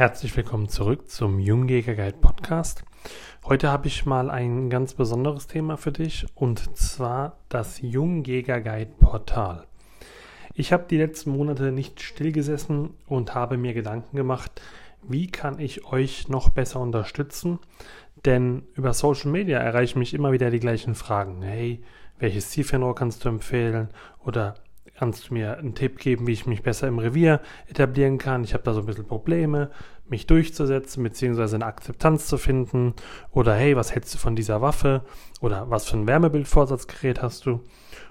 Herzlich willkommen zurück zum Jungjäger Guide Podcast. Heute habe ich mal ein ganz besonderes Thema für dich und zwar das Jungjäger Guide Portal. Ich habe die letzten Monate nicht stillgesessen und habe mir Gedanken gemacht, wie kann ich euch noch besser unterstützen? Denn über Social Media erreichen mich immer wieder die gleichen Fragen. Hey, welches Zielfernrohr kannst du empfehlen? Oder kannst du mir einen Tipp geben, wie ich mich besser im Revier etablieren kann? Ich habe da so ein bisschen Probleme, mich durchzusetzen, beziehungsweise eine Akzeptanz zu finden. Oder hey, was hältst du von dieser Waffe? Oder was für ein Wärmebildvorsatzgerät hast du?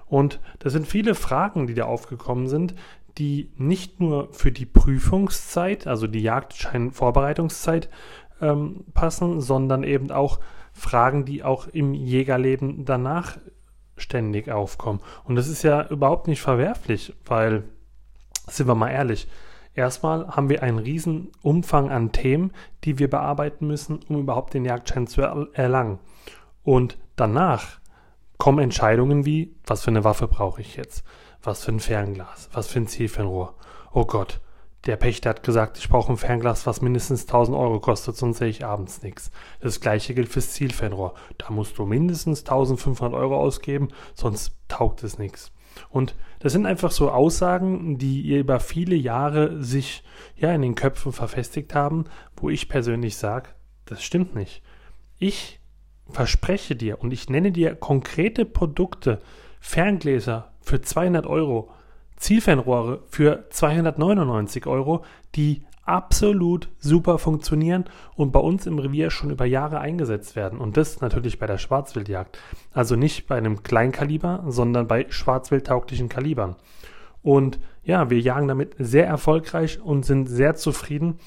Und das sind viele Fragen, die da aufgekommen sind, die nicht nur für die Prüfungszeit, also die Jagdschein-Vorbereitungszeit ähm, passen, sondern eben auch Fragen, die auch im Jägerleben danach ständig aufkommen. Und das ist ja überhaupt nicht verwerflich, weil, sind wir mal ehrlich, erstmal haben wir einen riesen Umfang an Themen, die wir bearbeiten müssen, um überhaupt den Jagdschein zu erlangen. Und danach kommen Entscheidungen wie, was für eine Waffe brauche ich jetzt? Was für ein Fernglas? Was für ein Zielfernrohr? Oh Gott, der Pächter hat gesagt, ich brauche ein Fernglas, was mindestens 1000 Euro kostet, sonst sehe ich abends nichts. Das gleiche gilt fürs Zielfernrohr. Da musst du mindestens 1500 Euro ausgeben, sonst taugt es nichts. Und das sind einfach so Aussagen, die über viele Jahre sich ja in den Köpfen verfestigt haben, wo ich persönlich sage, das stimmt nicht. Ich verspreche dir und ich nenne dir konkrete Produkte, Ferngläser für 200 Euro, Zielfernrohre für 299 Euro, die absolut super funktionieren und bei uns im Revier schon über Jahre eingesetzt werden. Und das natürlich bei der Schwarzwildjagd. Also nicht bei einem Kleinkaliber, sondern bei schwarzwildtauglichen Kalibern. Und ja, wir jagen damit sehr erfolgreich und sind sehr zufrieden.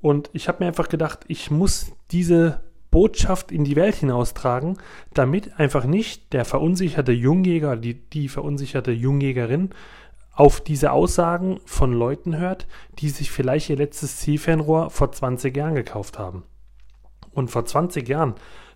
Und ich habe mir einfach gedacht, ich muss diese Botschaft in die Welt hinaustragen, damit einfach nicht der verunsicherte Jungjäger, die, die verunsicherte Jungjägerin auf diese Aussagen von Leuten hört, die sich vielleicht ihr letztes Zielfernrohr vor 20 Jahren gekauft haben. Und vor 20 Jahren,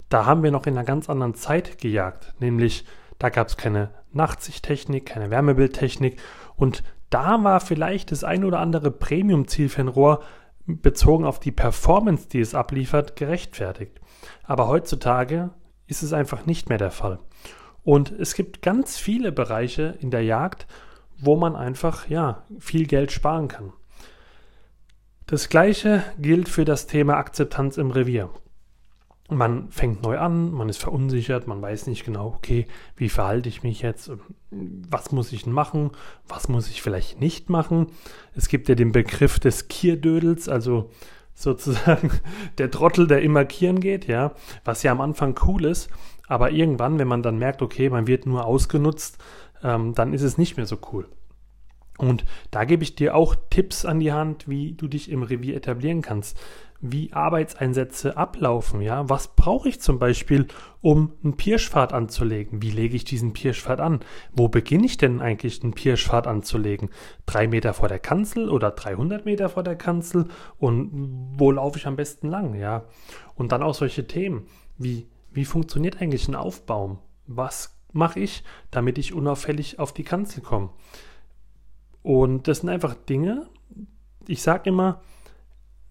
da haben wir noch in einer ganz anderen Zeit gejagt, nämlich da gab es keine Nachtsichttechnik, keine Wärmebildtechnik und da war vielleicht das ein oder andere Premium-Zielfernrohr bezogen auf die Performance, die es abliefert, gerechtfertigt. Aber heutzutage ist es einfach nicht mehr der Fall. Und es gibt ganz viele Bereiche in der Jagd, wo man einfach ja viel Geld sparen kann. Das gleiche gilt für das Thema Akzeptanz im Revier. Man fängt neu an, man ist verunsichert, man weiß nicht genau, okay, wie verhalte ich mich jetzt, was muss ich machen, was muss ich vielleicht nicht machen. Es gibt ja den Begriff des Kierdödels, also sozusagen der Trottel, der immer kieren geht, ja, was ja am Anfang cool ist, aber irgendwann, wenn man dann merkt, okay, man wird nur ausgenutzt, ähm, dann ist es nicht mehr so cool. Und da gebe ich dir auch Tipps an die Hand, wie du dich im Revier etablieren kannst, wie Arbeitseinsätze ablaufen. Ja, was brauche ich zum Beispiel, um einen Pirschpfad anzulegen? Wie lege ich diesen Pirschpfad an? Wo beginne ich denn eigentlich, einen Pirschpfad anzulegen? Drei Meter vor der Kanzel oder 300 Meter vor der Kanzel? Und wo laufe ich am besten lang? Ja, und dann auch solche Themen wie wie funktioniert eigentlich ein Aufbaum? Was mache ich, damit ich unauffällig auf die Kanzel komme. Und das sind einfach Dinge, ich sage immer,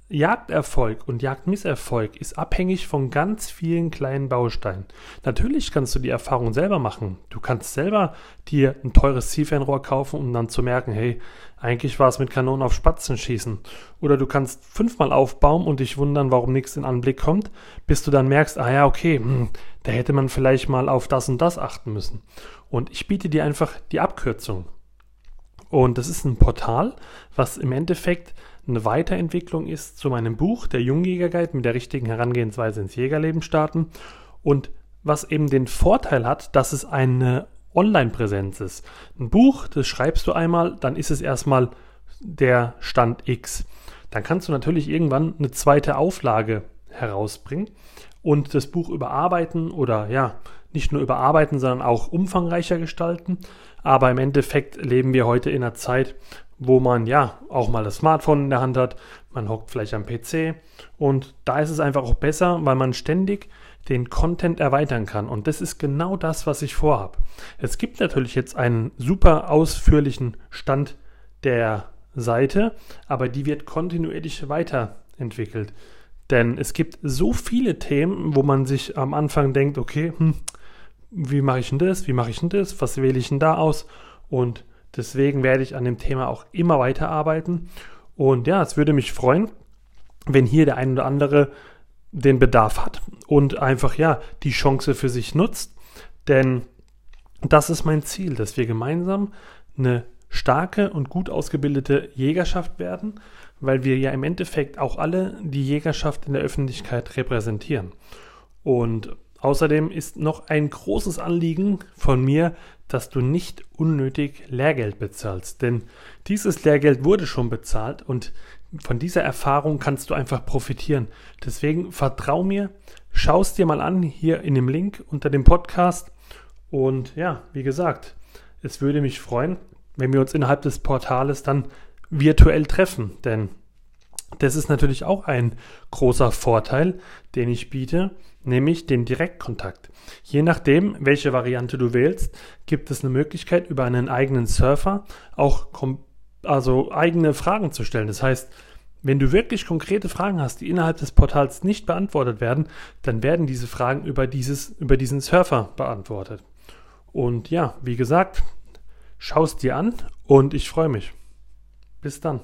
Jagderfolg und Jagdmisserfolg ist abhängig von ganz vielen kleinen Bausteinen. Natürlich kannst du die Erfahrung selber machen. Du kannst selber dir ein teures Zielfernrohr kaufen, um dann zu merken, hey, eigentlich war es mit Kanonen auf Spatzen schießen. Oder du kannst fünfmal aufbauen und dich wundern, warum nichts in Anblick kommt, bis du dann merkst, ah ja, okay, hm, da hätte man vielleicht mal auf das und das achten müssen. Und ich biete dir einfach die Abkürzung. Und das ist ein Portal, was im Endeffekt eine Weiterentwicklung ist zu meinem Buch, der Jungjäger mit der richtigen Herangehensweise ins Jägerleben starten. Und was eben den Vorteil hat, dass es eine Online-Präsenz ist. Ein Buch, das schreibst du einmal, dann ist es erstmal der Stand X. Dann kannst du natürlich irgendwann eine zweite Auflage herausbringen und das Buch überarbeiten oder ja, nicht nur überarbeiten, sondern auch umfangreicher gestalten. Aber im Endeffekt leben wir heute in einer Zeit, wo man ja auch mal das Smartphone in der Hand hat, man hockt vielleicht am PC und da ist es einfach auch besser, weil man ständig den Content erweitern kann und das ist genau das, was ich vorhabe. Es gibt natürlich jetzt einen super ausführlichen Stand der Seite, aber die wird kontinuierlich weiter entwickelt. Denn es gibt so viele Themen, wo man sich am Anfang denkt, okay, hm, wie mache ich denn das? Wie mache ich denn das? Was wähle ich denn da aus? Und deswegen werde ich an dem Thema auch immer weiterarbeiten. Und ja, es würde mich freuen, wenn hier der ein oder andere den Bedarf hat und einfach ja die Chance für sich nutzt. Denn das ist mein Ziel, dass wir gemeinsam eine starke und gut ausgebildete Jägerschaft werden, weil wir ja im Endeffekt auch alle die Jägerschaft in der Öffentlichkeit repräsentieren. Und außerdem ist noch ein großes Anliegen von mir, dass du nicht unnötig Lehrgeld bezahlst, denn dieses Lehrgeld wurde schon bezahlt und von dieser Erfahrung kannst du einfach profitieren. Deswegen vertrau mir, schau es dir mal an hier in dem Link unter dem Podcast und ja, wie gesagt, es würde mich freuen, wenn wir uns innerhalb des Portales dann virtuell treffen. Denn das ist natürlich auch ein großer Vorteil, den ich biete, nämlich den Direktkontakt. Je nachdem, welche Variante du wählst, gibt es eine Möglichkeit, über einen eigenen Surfer auch also eigene Fragen zu stellen. Das heißt, wenn du wirklich konkrete Fragen hast, die innerhalb des Portals nicht beantwortet werden, dann werden diese Fragen über, dieses, über diesen Surfer beantwortet. Und ja, wie gesagt, schau es dir an und ich freue mich. Bis dann.